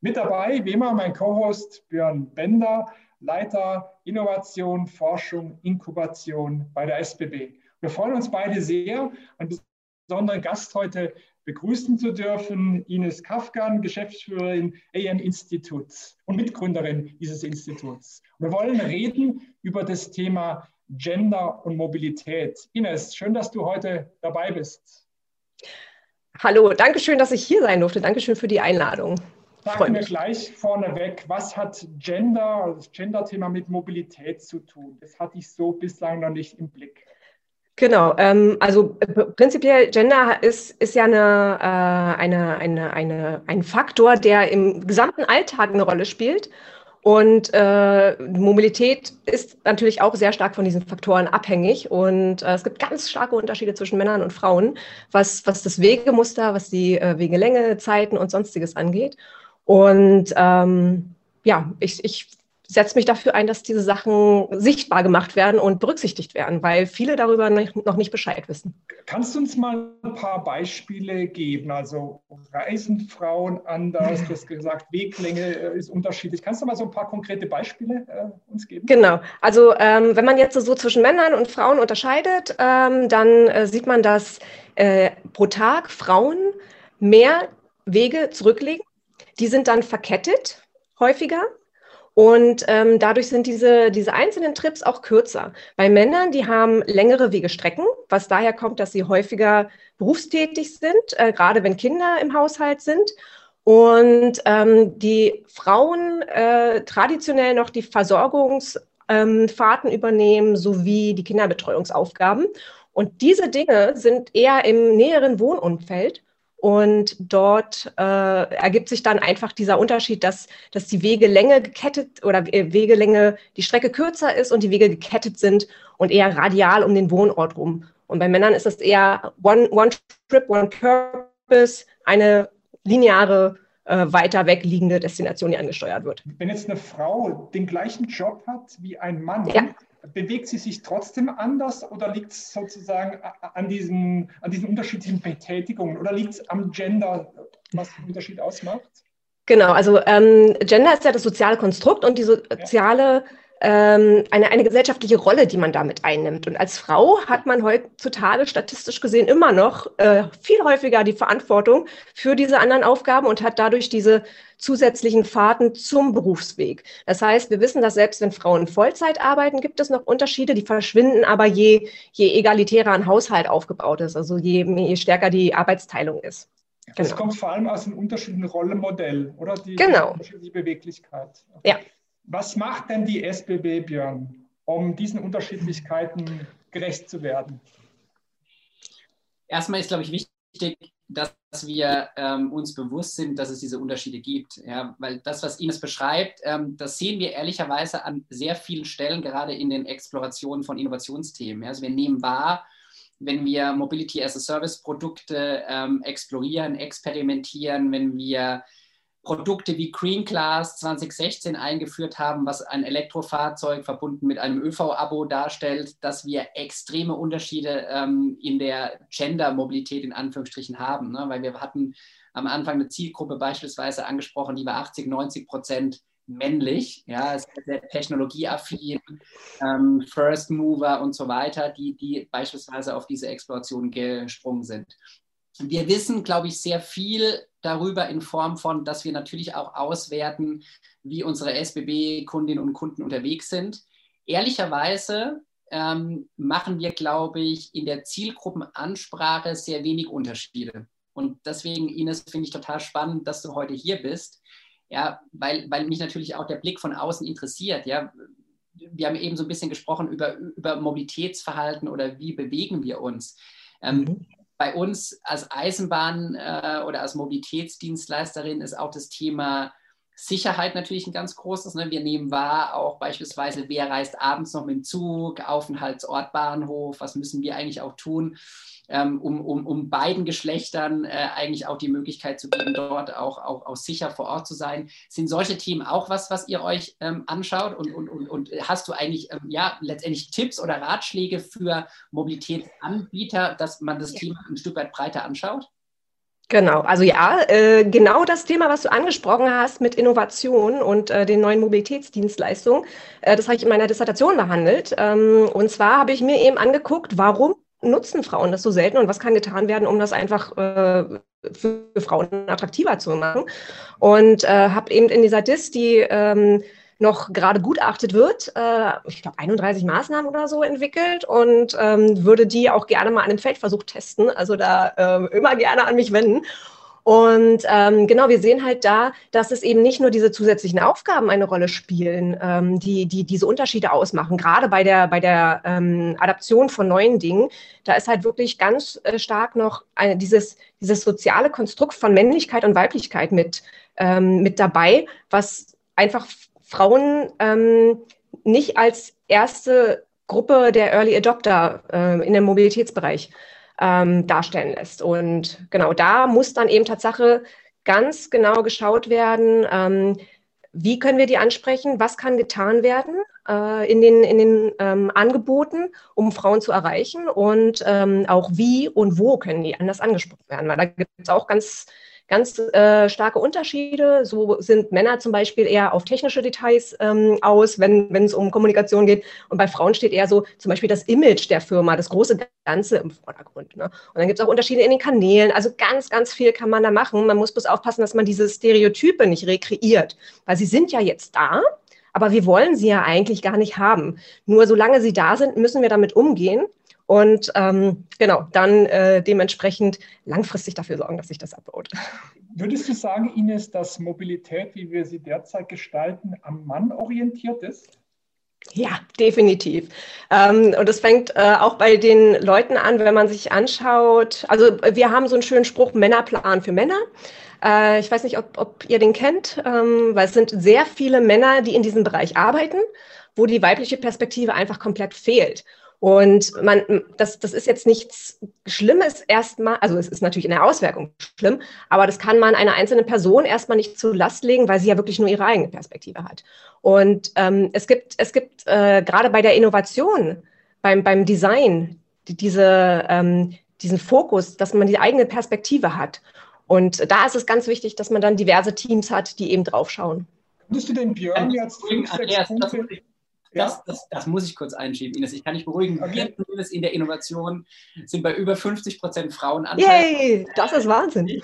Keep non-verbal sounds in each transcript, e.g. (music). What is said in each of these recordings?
Mit dabei, wie immer, mein Co-Host Björn Bender, Leiter Innovation, Forschung, Inkubation bei der SBB. Wir freuen uns beide sehr, einen besonderen Gast heute begrüßen zu dürfen, Ines Kafkan, Geschäftsführerin AM Instituts und Mitgründerin dieses Instituts. Wir wollen reden über das Thema Gender und Mobilität. Ines, schön, dass du heute dabei bist. Hallo, danke schön, dass ich hier sein durfte. Dankeschön für die Einladung. Sag mir gleich vorneweg, was hat Gender, das Gender-Thema mit Mobilität zu tun? Das hatte ich so bislang noch nicht im Blick. Genau, ähm, also prinzipiell Gender ist, ist ja eine, äh, eine, eine, eine, ein Faktor, der im gesamten Alltag eine Rolle spielt. Und äh, Mobilität ist natürlich auch sehr stark von diesen Faktoren abhängig. Und äh, es gibt ganz starke Unterschiede zwischen Männern und Frauen, was, was das Wegemuster, was die äh, Wegelänge, Zeiten und sonstiges angeht. Und ähm, ja, ich, ich setze mich dafür ein, dass diese Sachen sichtbar gemacht werden und berücksichtigt werden, weil viele darüber noch nicht Bescheid wissen. Kannst du uns mal ein paar Beispiele geben? Also reisen Frauen anders? Du hast gesagt, Weglänge ist unterschiedlich. Kannst du mal so ein paar konkrete Beispiele äh, uns geben? Genau. Also ähm, wenn man jetzt so zwischen Männern und Frauen unterscheidet, ähm, dann äh, sieht man, dass äh, pro Tag Frauen mehr Wege zurücklegen die sind dann verkettet, häufiger. Und ähm, dadurch sind diese, diese einzelnen Trips auch kürzer. Bei Männern, die haben längere Wegestrecken, was daher kommt, dass sie häufiger berufstätig sind, äh, gerade wenn Kinder im Haushalt sind. Und ähm, die Frauen äh, traditionell noch die Versorgungsfahrten ähm, übernehmen sowie die Kinderbetreuungsaufgaben. Und diese Dinge sind eher im näheren Wohnumfeld. Und dort äh, ergibt sich dann einfach dieser Unterschied, dass, dass die Wegelänge gekettet oder äh, Wegelänge, die Strecke kürzer ist und die Wege gekettet sind und eher radial um den Wohnort rum. Und bei Männern ist das eher one, one Trip, One Purpose, eine lineare, äh, weiter weg liegende Destination, die angesteuert wird. Wenn jetzt eine Frau den gleichen Job hat wie ein Mann, ja bewegt sie sich trotzdem anders oder liegt es sozusagen an diesen, an diesen unterschiedlichen Betätigungen oder liegt es am Gender, was den Unterschied ausmacht? Genau, also ähm, Gender ist ja das soziale Konstrukt und die soziale ja ähm, eine, eine gesellschaftliche Rolle, die man damit einnimmt. Und als Frau hat man heutzutage statistisch gesehen immer noch äh, viel häufiger die Verantwortung für diese anderen Aufgaben und hat dadurch diese zusätzlichen Fahrten zum Berufsweg. Das heißt, wir wissen, dass selbst wenn Frauen Vollzeit arbeiten, gibt es noch Unterschiede, die verschwinden aber je, je egalitärer ein Haushalt aufgebaut ist, also je, je stärker die Arbeitsteilung ist. Das genau. kommt vor allem aus dem unterschiedlichen Rollenmodell, oder? Die, genau. Die Beweglichkeit. Ja. Was macht denn die SBB, Björn, um diesen Unterschiedlichkeiten gerecht zu werden? Erstmal ist, glaube ich, wichtig, dass wir ähm, uns bewusst sind, dass es diese Unterschiede gibt. Ja, weil das, was Ines beschreibt, ähm, das sehen wir ehrlicherweise an sehr vielen Stellen, gerade in den Explorationen von Innovationsthemen. Ja, also wir nehmen wahr, wenn wir Mobility as a Service Produkte ähm, explorieren, experimentieren, wenn wir Produkte wie Green Class 2016 eingeführt haben, was ein Elektrofahrzeug verbunden mit einem ÖV-Abo darstellt, dass wir extreme Unterschiede ähm, in der Gender-Mobilität in Anführungsstrichen haben. Ne? Weil wir hatten am Anfang eine Zielgruppe beispielsweise angesprochen, die war 80, 90 Prozent männlich, ja, sehr technologieaffin, ähm, First Mover und so weiter, die, die beispielsweise auf diese Exploration gesprungen sind. Wir wissen, glaube ich, sehr viel darüber in Form von, dass wir natürlich auch auswerten, wie unsere SBB-Kundinnen und Kunden unterwegs sind. Ehrlicherweise ähm, machen wir, glaube ich, in der Zielgruppenansprache sehr wenig Unterschiede. Und deswegen, Ines, finde ich total spannend, dass du heute hier bist. Ja, weil, weil mich natürlich auch der Blick von außen interessiert. Ja, wir haben eben so ein bisschen gesprochen über, über Mobilitätsverhalten oder wie bewegen wir uns. Ähm, mhm bei uns als Eisenbahn äh, oder als Mobilitätsdienstleisterin ist auch das Thema Sicherheit natürlich ein ganz großes. Ne? Wir nehmen wahr, auch beispielsweise, wer reist abends noch mit dem Zug, Aufenthaltsort, Bahnhof, was müssen wir eigentlich auch tun, ähm, um, um, um beiden Geschlechtern äh, eigentlich auch die Möglichkeit zu geben, dort auch, auch, auch sicher vor Ort zu sein. Sind solche Themen auch was, was ihr euch ähm, anschaut? Und, und, und, und hast du eigentlich ähm, ja, letztendlich Tipps oder Ratschläge für Mobilitätsanbieter, dass man das Thema ein Stück weit breiter anschaut? Genau, also ja, äh, genau das Thema, was du angesprochen hast mit Innovation und äh, den neuen Mobilitätsdienstleistungen, äh, das habe ich in meiner Dissertation behandelt. Ähm, und zwar habe ich mir eben angeguckt, warum nutzen Frauen das so selten und was kann getan werden, um das einfach äh, für Frauen attraktiver zu machen. Und äh, habe eben in dieser Dis, die ähm, noch gerade gutachtet wird, äh, ich glaube 31 Maßnahmen oder so entwickelt und ähm, würde die auch gerne mal an einem Feldversuch testen. Also da äh, immer gerne an mich wenden. Und ähm, genau, wir sehen halt da, dass es eben nicht nur diese zusätzlichen Aufgaben eine Rolle spielen, ähm, die, die diese Unterschiede ausmachen. Gerade bei der, bei der ähm, Adaption von neuen Dingen, da ist halt wirklich ganz äh, stark noch eine, dieses, dieses soziale Konstrukt von Männlichkeit und Weiblichkeit mit, ähm, mit dabei, was einfach Frauen ähm, nicht als erste Gruppe der Early Adopter äh, in dem Mobilitätsbereich ähm, darstellen lässt. Und genau da muss dann eben Tatsache ganz genau geschaut werden, ähm, wie können wir die ansprechen, was kann getan werden äh, in den, in den ähm, Angeboten, um Frauen zu erreichen und ähm, auch wie und wo können die anders angesprochen werden. Weil da gibt es auch ganz ganz äh, starke Unterschiede. So sind Männer zum Beispiel eher auf technische Details ähm, aus, wenn, es um Kommunikation geht. Und bei Frauen steht eher so zum Beispiel das Image der Firma, das große Ganze im Vordergrund. Ne? Und dann gibt es auch Unterschiede in den Kanälen. Also ganz, ganz viel kann man da machen. Man muss bloß aufpassen, dass man diese Stereotype nicht rekreiert, weil sie sind ja jetzt da. Aber wir wollen sie ja eigentlich gar nicht haben. Nur solange sie da sind, müssen wir damit umgehen und ähm, genau, dann äh, dementsprechend langfristig dafür sorgen, dass sich das abbaut. Würdest du sagen, Ines, dass Mobilität, wie wir sie derzeit gestalten, am Mann orientiert ist? Ja, definitiv. Ähm, und es fängt äh, auch bei den Leuten an, wenn man sich anschaut. Also wir haben so einen schönen Spruch, Männerplan für Männer. Äh, ich weiß nicht, ob, ob ihr den kennt, ähm, weil es sind sehr viele Männer, die in diesem Bereich arbeiten, wo die weibliche Perspektive einfach komplett fehlt. Und man, das, das ist jetzt nichts Schlimmes erstmal, also es ist natürlich in der Auswirkung schlimm, aber das kann man einer einzelnen Person erstmal nicht zu Last legen, weil sie ja wirklich nur ihre eigene Perspektive hat. Und ähm, es gibt, es gibt äh, gerade bei der Innovation, beim, beim Design, die, diese, ähm, diesen Fokus, dass man die eigene Perspektive hat. Und da ist es ganz wichtig, dass man dann diverse Teams hat, die eben draufschauen. Würdest du den Björn jetzt fünf, sechs Punkte das, das, das, muss ich kurz einschieben, Ines. Ich kann dich beruhigen. Okay. Wir in der Innovation sind bei über 50 Prozent Frauenanteil. Yay, das ist Wahnsinn.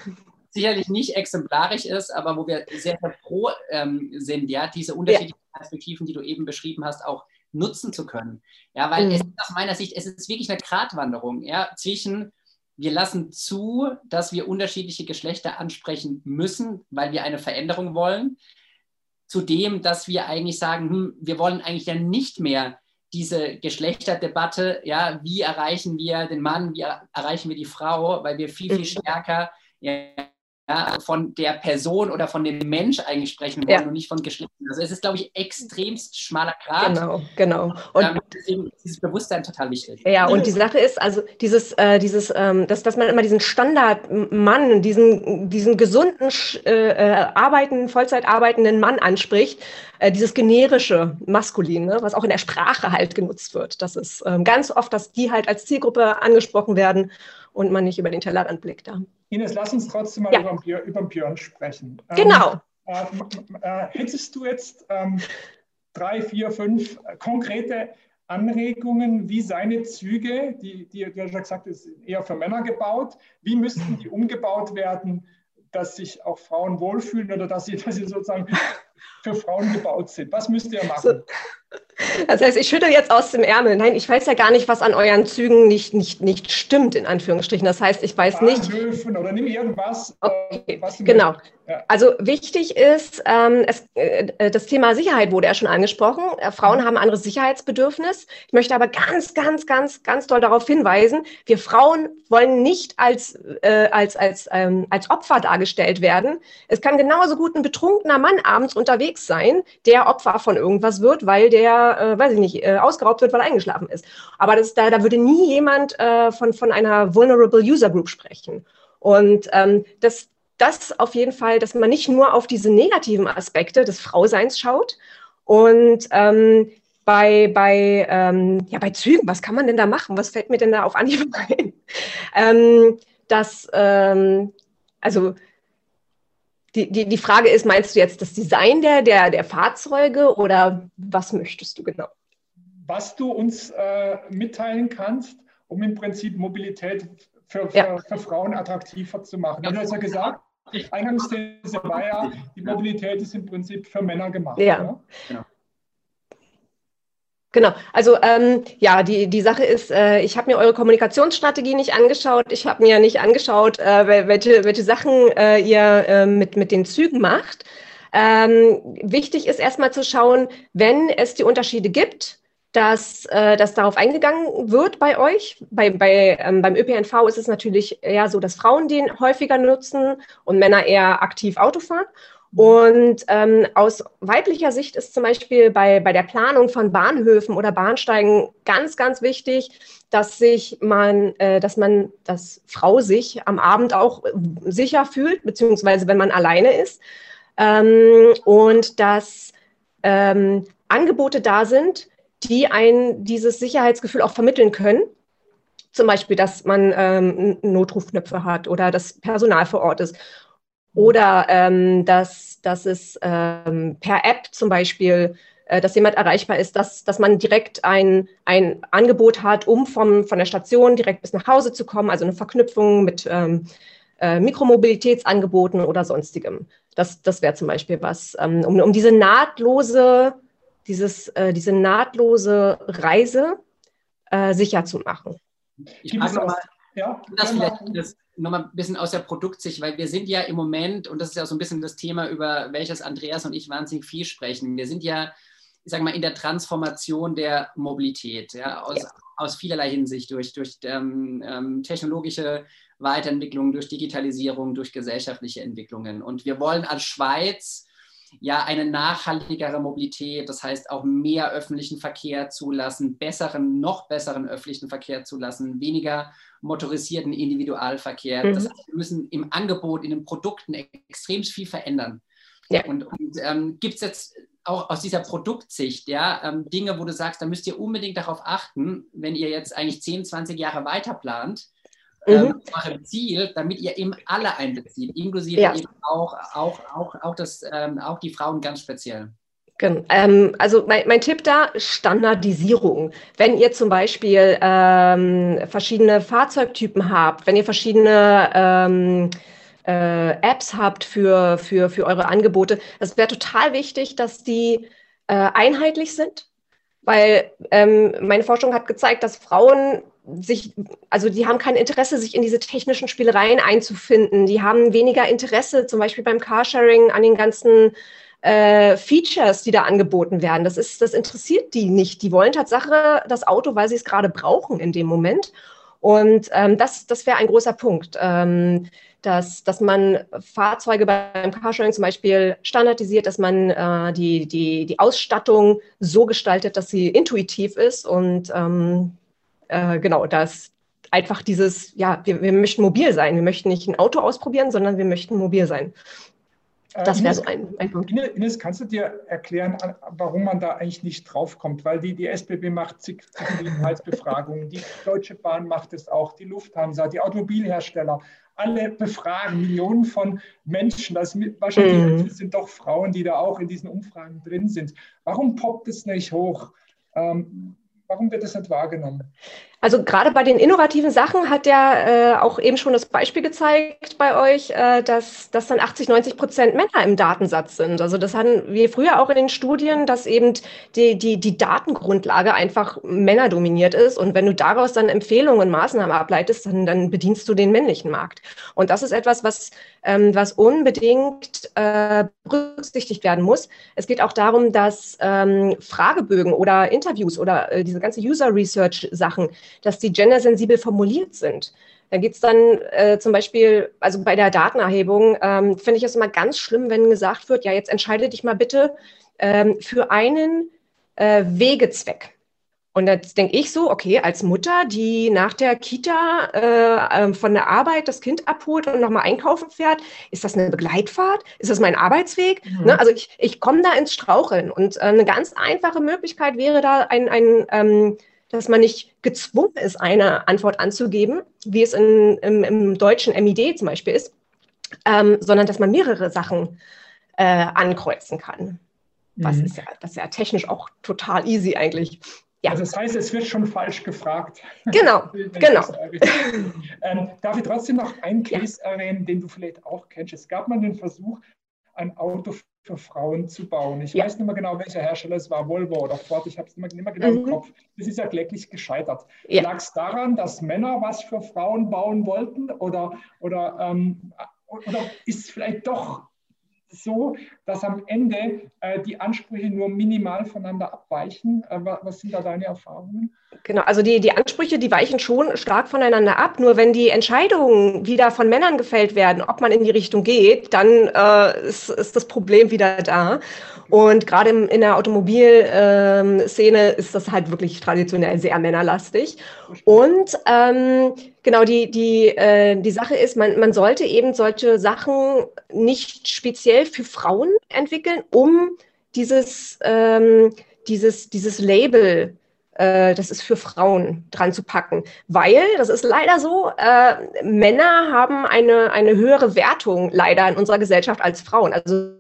Sicherlich nicht exemplarisch ist, aber wo wir sehr, sehr froh ähm, sind, ja, diese unterschiedlichen ja. Perspektiven, die du eben beschrieben hast, auch nutzen zu können. Ja, weil mhm. es aus meiner Sicht, es ist wirklich eine Gratwanderung ja, zwischen wir lassen zu, dass wir unterschiedliche Geschlechter ansprechen müssen, weil wir eine Veränderung wollen zu dem, dass wir eigentlich sagen, hm, wir wollen eigentlich ja nicht mehr diese Geschlechterdebatte, ja, wie erreichen wir den Mann, wie erreichen wir die Frau, weil wir viel, viel mhm. stärker ja, ja, von der Person oder von dem Mensch eigentlich sprechen wollen ja. und nicht von Geschlechtern. Also es ist, glaube ich, extremst schmaler Grad. Genau, genau. Und deswegen ist dieses Bewusstsein total wichtig. Ja, und die Sache ist, also dieses, äh, dieses, ähm, dass, dass man immer diesen Standardmann, diesen, diesen gesunden, äh, äh, arbeitenden, Vollzeit arbeitenden Mann anspricht, äh, dieses generische Maskulin, ne, was auch in der Sprache halt genutzt wird. Das ist ähm, ganz oft, dass die halt als Zielgruppe angesprochen werden und man nicht über den Tellerrand blickt. Da. Ines, lass uns trotzdem mal ja. über, Björn, über Björn sprechen. Genau. Ähm, äh, hättest du jetzt ähm, drei, vier, fünf konkrete Anregungen, wie seine Züge, die, die du ja schon gesagt hast, eher für Männer gebaut, wie müssten die umgebaut werden, dass sich auch Frauen wohlfühlen oder dass sie, dass sie sozusagen für Frauen gebaut sind? Was müsst ihr machen? So. Das heißt, ich schüttel jetzt aus dem Ärmel. Nein, ich weiß ja gar nicht, was an euren Zügen nicht, nicht, nicht stimmt, in Anführungsstrichen. Das heißt, ich weiß nicht. Oder nimm irgendwas. Äh, okay. was genau. Ja. Also wichtig ist, ähm, es, äh, das Thema Sicherheit wurde ja schon angesprochen. Äh, Frauen mhm. haben ein anderes Sicherheitsbedürfnis. Ich möchte aber ganz, ganz, ganz, ganz doll darauf hinweisen, wir Frauen wollen nicht als, äh, als, als, ähm, als Opfer dargestellt werden. Es kann genauso gut ein betrunkener Mann abends unterwegs sein, der Opfer von irgendwas wird, weil der, äh, weiß ich nicht, äh, ausgeraubt wird, weil er eingeschlafen ist. Aber das, da, da würde nie jemand äh, von, von einer Vulnerable User Group sprechen. Und ähm, das, das auf jeden Fall, dass man nicht nur auf diese negativen Aspekte des Frauseins schaut und ähm, bei, bei, ähm, ja, bei Zügen, was kann man denn da machen? Was fällt mir denn da auf Anhieb (laughs) ein? ähm, dass, ähm, also die, die, die Frage ist, meinst du jetzt das Design der, der, der Fahrzeuge oder was möchtest du genau? Was du uns äh, mitteilen kannst, um im Prinzip Mobilität für, für, ja. für Frauen attraktiver zu machen. Du hast ja gesagt, Eingangsthese war ja, die Mobilität ist im Prinzip für Männer gemacht. Ja, genau. Genau, also ähm, ja, die, die Sache ist, äh, ich habe mir eure Kommunikationsstrategie nicht angeschaut. Ich habe mir nicht angeschaut, äh, welche, welche Sachen äh, ihr äh, mit, mit den Zügen macht. Ähm, wichtig ist erstmal zu schauen, wenn es die Unterschiede gibt, dass, äh, dass darauf eingegangen wird bei euch. Bei, bei, ähm, beim ÖPNV ist es natürlich eher so, dass Frauen den häufiger nutzen und Männer eher aktiv Auto fahren. Und ähm, aus weiblicher Sicht ist zum Beispiel bei, bei der Planung von Bahnhöfen oder Bahnsteigen ganz, ganz wichtig, dass sich man, äh, dass man, dass Frau sich am Abend auch sicher fühlt, beziehungsweise wenn man alleine ist. Ähm, und dass ähm, Angebote da sind, die ein dieses Sicherheitsgefühl auch vermitteln können. Zum Beispiel, dass man ähm, Notrufknöpfe hat oder das Personal vor Ort ist. Oder ähm, dass, dass es ähm, per App zum Beispiel, äh, dass jemand erreichbar ist, dass, dass man direkt ein, ein Angebot hat, um vom, von der Station direkt bis nach Hause zu kommen, also eine Verknüpfung mit ähm, äh, Mikromobilitätsangeboten oder sonstigem. Das, das wäre zum Beispiel was, ähm, um, um diese nahtlose dieses, äh, diese nahtlose Reise äh, sicher zu machen. Ich frage nochmal, ja, das vielleicht das nochmal ein bisschen aus der Produktsicht, weil wir sind ja im Moment, und das ist ja so ein bisschen das Thema, über welches Andreas und ich wahnsinnig viel sprechen, wir sind ja, ich sage mal, in der Transformation der Mobilität, ja, aus, ja. aus vielerlei Hinsicht, durch, durch ähm, ähm, technologische Weiterentwicklung, durch Digitalisierung, durch gesellschaftliche Entwicklungen. Und wir wollen als Schweiz ja eine nachhaltigere Mobilität, das heißt auch mehr öffentlichen Verkehr zulassen, besseren, noch besseren öffentlichen Verkehr zulassen, weniger motorisierten Individualverkehr. Mhm. Das heißt, wir müssen im Angebot, in den Produkten extrem viel verändern. Ja. Und, und ähm, gibt es jetzt auch aus dieser Produktsicht, ja, ähm, Dinge, wo du sagst, da müsst ihr unbedingt darauf achten, wenn ihr jetzt eigentlich 10, 20 Jahre weiter plant, mhm. ähm, Ziel, damit ihr eben alle einbezieht, inklusive ja. eben auch, auch, auch, auch, das, ähm, auch die Frauen ganz speziell. Ähm, also mein, mein, Tipp da, Standardisierung. Wenn ihr zum Beispiel ähm, verschiedene Fahrzeugtypen habt, wenn ihr verschiedene ähm, äh, Apps habt für, für, für eure Angebote, das wäre total wichtig, dass die äh, einheitlich sind, weil ähm, meine Forschung hat gezeigt, dass Frauen sich, also die haben kein Interesse, sich in diese technischen Spielereien einzufinden. Die haben weniger Interesse, zum Beispiel beim Carsharing, an den ganzen äh, Features, die da angeboten werden. Das ist, das interessiert die nicht. Die wollen Tatsache das Auto, weil sie es gerade brauchen in dem Moment. Und ähm, das, das wäre ein großer Punkt, ähm, dass, dass man Fahrzeuge beim Carsharing zum Beispiel standardisiert, dass man äh, die, die, die Ausstattung so gestaltet, dass sie intuitiv ist und ähm, äh, genau, dass einfach dieses, ja, wir, wir möchten mobil sein. Wir möchten nicht ein Auto ausprobieren, sondern wir möchten mobil sein. Äh, das wäre so ein, ein Punkt. Ines, kannst du dir erklären, warum man da eigentlich nicht draufkommt? Weil die, die SBB macht zig Inhaltsbefragungen, die Deutsche Bahn macht es auch, die Lufthansa, die Automobilhersteller, alle befragen Millionen von Menschen. Das wahrscheinlich mm. sind doch Frauen, die da auch in diesen Umfragen drin sind. Warum poppt es nicht hoch? Ähm, warum wird das nicht wahrgenommen? Also gerade bei den innovativen Sachen hat der äh, auch eben schon das Beispiel gezeigt bei euch, äh, dass, dass dann 80, 90 Prozent Männer im Datensatz sind. Also das hatten wir früher auch in den Studien, dass eben die, die, die Datengrundlage einfach männerdominiert ist. Und wenn du daraus dann Empfehlungen und Maßnahmen ableitest, dann, dann bedienst du den männlichen Markt. Und das ist etwas, was, ähm, was unbedingt äh, berücksichtigt werden muss. Es geht auch darum, dass ähm, Fragebögen oder Interviews oder äh, diese ganze User Research Sachen, dass die gendersensibel formuliert sind. Da geht es dann äh, zum Beispiel, also bei der Datenerhebung, ähm, finde ich es immer ganz schlimm, wenn gesagt wird, ja, jetzt entscheide dich mal bitte ähm, für einen äh, Wegezweck. Und jetzt denke ich so, okay, als Mutter, die nach der Kita äh, ähm, von der Arbeit das Kind abholt und nochmal einkaufen fährt, ist das eine Begleitfahrt? Ist das mein Arbeitsweg? Mhm. Ne? Also ich, ich komme da ins Straucheln. Und äh, eine ganz einfache Möglichkeit wäre da ein, ein ähm, dass man nicht gezwungen ist, eine Antwort anzugeben, wie es in, im, im deutschen MID zum Beispiel ist, ähm, sondern dass man mehrere Sachen äh, ankreuzen kann. Was mhm. ist ja, das ist ja technisch auch total easy eigentlich. Ja. Also das heißt, es wird schon falsch gefragt. Genau, (laughs) genau. Ähm, darf ich trotzdem noch einen Case ja. erwähnen, den du vielleicht auch kennst? Es gab mal den Versuch, ein Auto für Frauen zu bauen. Ich ja. weiß nicht mehr genau, welcher Hersteller es war, Volvo oder Ford, ich habe es nicht mehr genau mhm. im Kopf. Das ist ja kläglich gescheitert. Ja. Lag es daran, dass Männer was für Frauen bauen wollten oder, oder, ähm, oder ist es vielleicht doch so, dass am Ende äh, die Ansprüche nur minimal voneinander abweichen. Äh, was sind da deine Erfahrungen? Genau, also die, die Ansprüche, die weichen schon stark voneinander ab. Nur wenn die Entscheidungen wieder von Männern gefällt werden, ob man in die Richtung geht, dann äh, ist, ist das Problem wieder da. Und gerade in der Automobilszene ähm, ist das halt wirklich traditionell sehr männerlastig. Und ähm, genau, die, die, äh, die Sache ist, man, man sollte eben solche Sachen nicht speziell für Frauen entwickeln, um dieses, ähm, dieses, dieses Label äh, das ist für Frauen dran zu packen. Weil, das ist leider so, äh, Männer haben eine, eine höhere Wertung leider in unserer Gesellschaft als Frauen. Also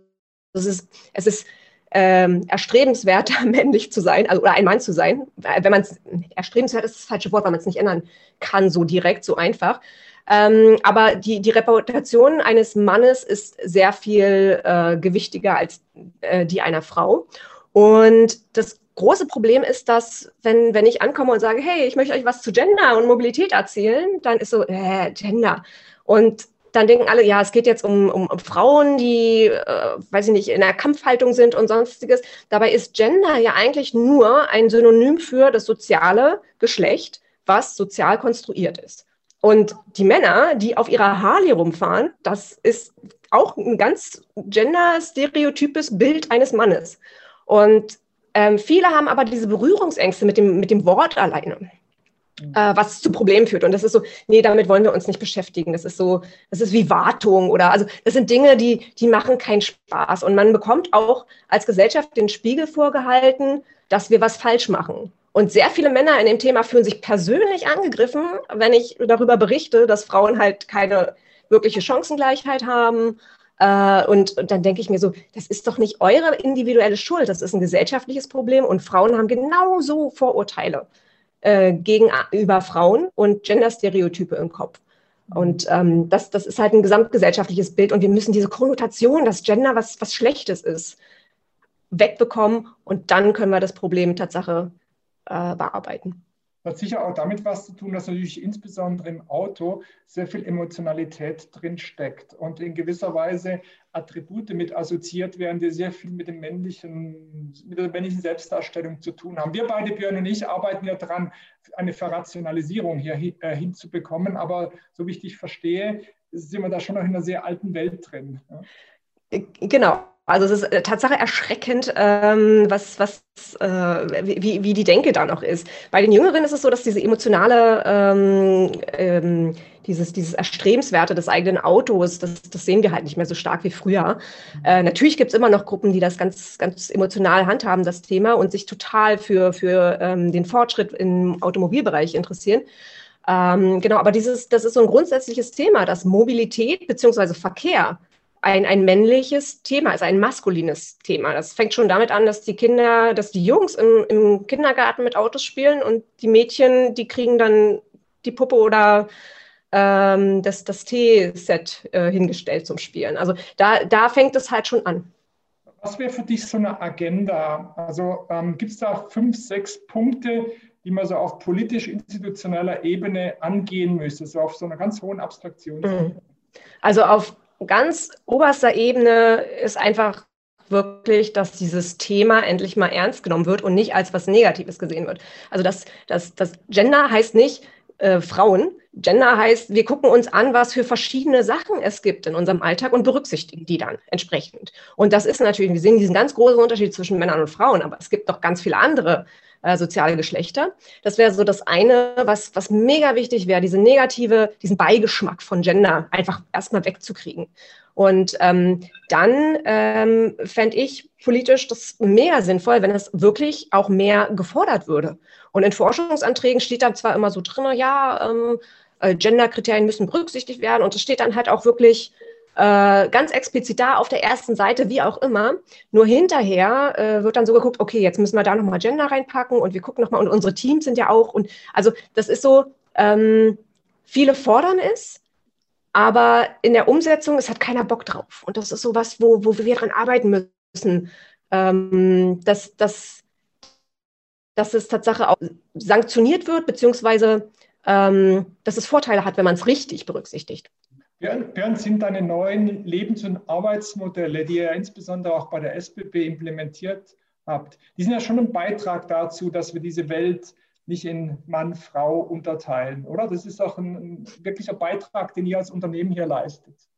es ist, es ist ähm, erstrebenswerter, (laughs) männlich zu sein, also oder ein Mann zu sein. Wenn man erstrebenswert ist das falsche Wort, weil man es nicht ändern kann, so direkt, so einfach. Ähm, aber die, die Reputation eines Mannes ist sehr viel äh, gewichtiger als äh, die einer Frau. Und das große Problem ist, dass wenn, wenn ich ankomme und sage, hey, ich möchte euch was zu Gender und Mobilität erzählen, dann ist so, äh, Gender. Und dann denken alle, ja, es geht jetzt um, um, um Frauen, die, äh, weiß ich nicht, in der Kampfhaltung sind und sonstiges. Dabei ist Gender ja eigentlich nur ein Synonym für das soziale Geschlecht, was sozial konstruiert ist. Und die Männer, die auf ihrer Harley rumfahren, das ist auch ein ganz gender-stereotypes Bild eines Mannes. Und ähm, viele haben aber diese Berührungsängste mit dem, mit dem Wort alleine äh, was zu Problemen führt. Und das ist so, nee, damit wollen wir uns nicht beschäftigen. Das ist so, das ist wie Wartung oder, also das sind Dinge, die, die machen keinen Spaß. Und man bekommt auch als Gesellschaft den Spiegel vorgehalten, dass wir was falsch machen. Und sehr viele Männer in dem Thema fühlen sich persönlich angegriffen, wenn ich darüber berichte, dass Frauen halt keine wirkliche Chancengleichheit haben. Äh, und, und dann denke ich mir so, das ist doch nicht eure individuelle Schuld, das ist ein gesellschaftliches Problem und Frauen haben genauso Vorurteile äh, gegenüber Frauen und Genderstereotype im Kopf. Und ähm, das, das ist halt ein gesamtgesellschaftliches Bild und wir müssen diese Konnotation, dass Gender was, was Schlechtes ist, wegbekommen und dann können wir das Problem Tatsache äh, bearbeiten hat sicher auch damit was zu tun, dass natürlich insbesondere im Auto sehr viel Emotionalität drin steckt und in gewisser Weise Attribute mit assoziiert werden, die sehr viel mit dem männlichen, mit der männlichen Selbstdarstellung zu tun haben. Wir beide, Björn und ich, arbeiten ja daran, eine Verrationalisierung hier äh, hinzubekommen, aber so wie ich dich verstehe, sind wir da schon noch in einer sehr alten Welt drin. Ja. Genau, also es ist äh, Tatsache erschreckend, ähm, was, was, äh, wie, wie die Denke da noch ist. Bei den Jüngeren ist es so, dass diese emotionale, ähm, ähm, dieses, dieses Erstrebenswerte des eigenen Autos, das, das sehen wir halt nicht mehr so stark wie früher. Äh, natürlich gibt es immer noch Gruppen, die das ganz, ganz emotional handhaben, das Thema, und sich total für, für ähm, den Fortschritt im Automobilbereich interessieren. Ähm, genau, aber dieses, das ist so ein grundsätzliches Thema, dass Mobilität beziehungsweise Verkehr ein, ein männliches Thema, also ein maskulines Thema. Das fängt schon damit an, dass die Kinder, dass die Jungs im, im Kindergarten mit Autos spielen und die Mädchen, die kriegen dann die Puppe oder ähm, das, das T-Set äh, hingestellt zum Spielen. Also da, da fängt es halt schon an. Was wäre für dich so eine Agenda? Also ähm, gibt es da fünf, sechs Punkte, die man so auf politisch-institutioneller Ebene angehen müsste, so auf so einer ganz hohen Abstraktion? Mhm. Also auf ganz oberster Ebene ist einfach wirklich, dass dieses Thema endlich mal ernst genommen wird und nicht als was Negatives gesehen wird. Also das, das, das Gender heißt nicht äh, Frauen. Gender heißt, wir gucken uns an, was für verschiedene Sachen es gibt in unserem Alltag und berücksichtigen die dann entsprechend. Und das ist natürlich, wir sehen diesen ganz großen Unterschied zwischen Männern und Frauen, aber es gibt noch ganz viele andere äh, soziale Geschlechter. Das wäre so das eine, was, was mega wichtig wäre, diese negative, diesen Beigeschmack von Gender einfach erstmal wegzukriegen. Und ähm, dann ähm, fände ich politisch das mega sinnvoll, wenn es wirklich auch mehr gefordert würde. Und in Forschungsanträgen steht dann zwar immer so drin, ja, ähm, äh, Gender-Kriterien müssen berücksichtigt werden und es steht dann halt auch wirklich äh, ganz explizit da auf der ersten Seite, wie auch immer. Nur hinterher äh, wird dann so geguckt, okay, jetzt müssen wir da nochmal Gender reinpacken und wir gucken nochmal, und unsere Teams sind ja auch, und also das ist so, ähm, viele fordern es, aber in der Umsetzung, es hat keiner Bock drauf. Und das ist so was, wo, wo wir dran arbeiten müssen, ähm, dass, dass, dass es Tatsache auch sanktioniert wird, beziehungsweise ähm, dass es Vorteile hat, wenn man es richtig berücksichtigt. Björn, sind deine neuen Lebens- und Arbeitsmodelle, die ihr insbesondere auch bei der SBB implementiert habt, die sind ja schon ein Beitrag dazu, dass wir diese Welt nicht in Mann, Frau unterteilen, oder? Das ist auch ein, ein wirklicher Beitrag, den ihr als Unternehmen hier leistet.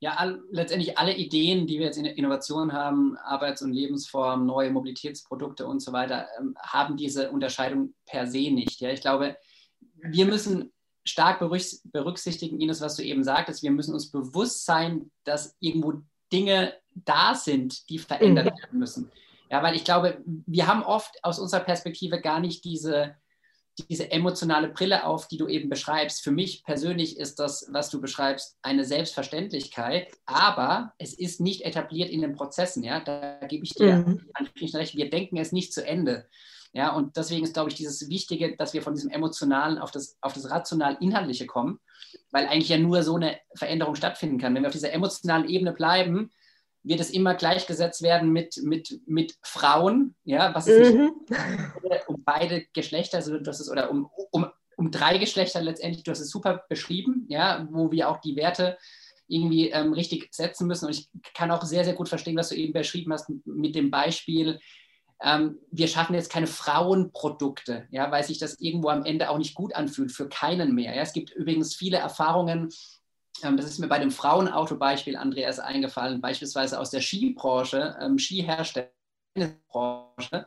Ja, all, letztendlich alle Ideen, die wir jetzt in Innovation haben, Arbeits- und Lebensformen, neue Mobilitätsprodukte und so weiter, ähm, haben diese Unterscheidung per se nicht. Ja, ich glaube, wir müssen stark berücksichtigen, Ines, was du eben sagtest. Wir müssen uns bewusst sein, dass irgendwo Dinge da sind, die verändert mhm. werden müssen. Ja, weil ich glaube, wir haben oft aus unserer Perspektive gar nicht diese, diese emotionale Brille auf, die du eben beschreibst. Für mich persönlich ist das, was du beschreibst, eine Selbstverständlichkeit, aber es ist nicht etabliert in den Prozessen. Ja, da gebe ich dir mhm. recht. Wir denken es nicht zu Ende. Ja, und deswegen ist, glaube ich, dieses Wichtige, dass wir von diesem Emotionalen auf das, auf das rational-inhaltliche kommen, weil eigentlich ja nur so eine Veränderung stattfinden kann. Wenn wir auf dieser emotionalen Ebene bleiben, wird es immer gleichgesetzt werden mit, mit, mit Frauen, ja, was ist mhm. nicht, (laughs) um beide Geschlechter, also das ist, oder um, um, um drei Geschlechter letztendlich, du hast es super beschrieben, ja, wo wir auch die Werte irgendwie ähm, richtig setzen müssen. Und ich kann auch sehr, sehr gut verstehen, was du eben beschrieben hast mit dem Beispiel, ähm, wir schaffen jetzt keine Frauenprodukte, ja, weil sich das irgendwo am Ende auch nicht gut anfühlt, für keinen mehr. Ja. Es gibt übrigens viele Erfahrungen, ähm, das ist mir bei dem Frauenauto-Beispiel, Andreas, eingefallen, beispielsweise aus der Skibranche, ähm, Skiherstellerbranche,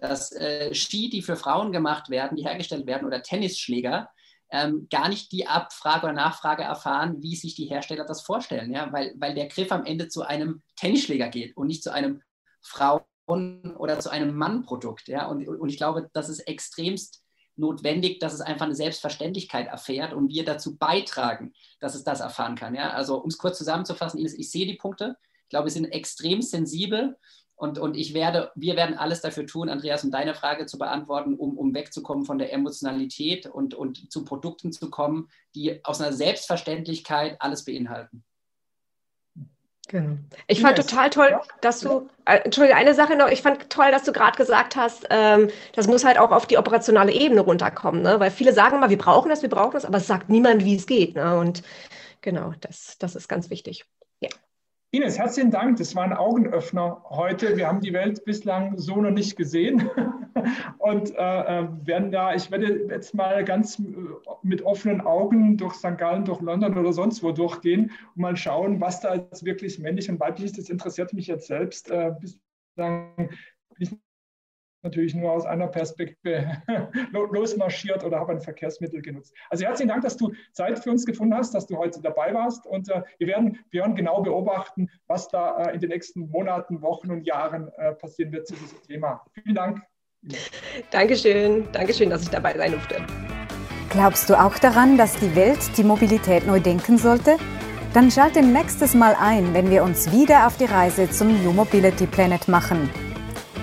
dass äh, Ski, die für Frauen gemacht werden, die hergestellt werden, oder Tennisschläger, ähm, gar nicht die Abfrage oder Nachfrage erfahren, wie sich die Hersteller das vorstellen, ja? weil, weil der Griff am Ende zu einem Tennisschläger geht und nicht zu einem Frau oder zu einem Mann-Produkt. Ja? Und, und ich glaube, das ist extremst notwendig, dass es einfach eine Selbstverständlichkeit erfährt und wir dazu beitragen, dass es das erfahren kann. Ja? Also um es kurz zusammenzufassen, Ines, ich sehe die Punkte. Ich glaube, wir sind extrem sensibel und, und ich werde, wir werden alles dafür tun, Andreas, um deine Frage zu beantworten, um, um wegzukommen von der Emotionalität und, und zu Produkten zu kommen, die aus einer Selbstverständlichkeit alles beinhalten. Genau. Ich fand total toll, dass du, äh, Entschuldige, eine Sache noch, ich fand toll, dass du gerade gesagt hast, ähm, das muss halt auch auf die operationale Ebene runterkommen, ne? weil viele sagen immer, wir brauchen das, wir brauchen das, aber es sagt niemand, wie es geht. Ne? Und genau, das, das ist ganz wichtig. Ines, herzlichen Dank. Das war ein Augenöffner heute. Wir haben die Welt bislang so noch nicht gesehen. (laughs) Und äh, äh, werden da, ich werde jetzt mal ganz äh, mit offenen Augen durch St. Gallen, durch London oder sonst wo durchgehen und mal schauen, was da jetzt wirklich männlich und weiblich ist. Das interessiert mich jetzt selbst. Äh, bislang bin ich natürlich nur aus einer Perspektive (laughs) losmarschiert oder habe ein Verkehrsmittel genutzt. Also herzlichen Dank, dass du Zeit für uns gefunden hast, dass du heute dabei warst und äh, wir werden Björn genau beobachten, was da äh, in den nächsten Monaten, Wochen und Jahren äh, passieren wird zu diesem Thema. Vielen Dank. Dankeschön, Dankeschön, dass ich dabei sein durfte. Glaubst du auch daran, dass die Welt die Mobilität neu denken sollte? Dann schalte nächstes Mal ein, wenn wir uns wieder auf die Reise zum New Mobility Planet machen.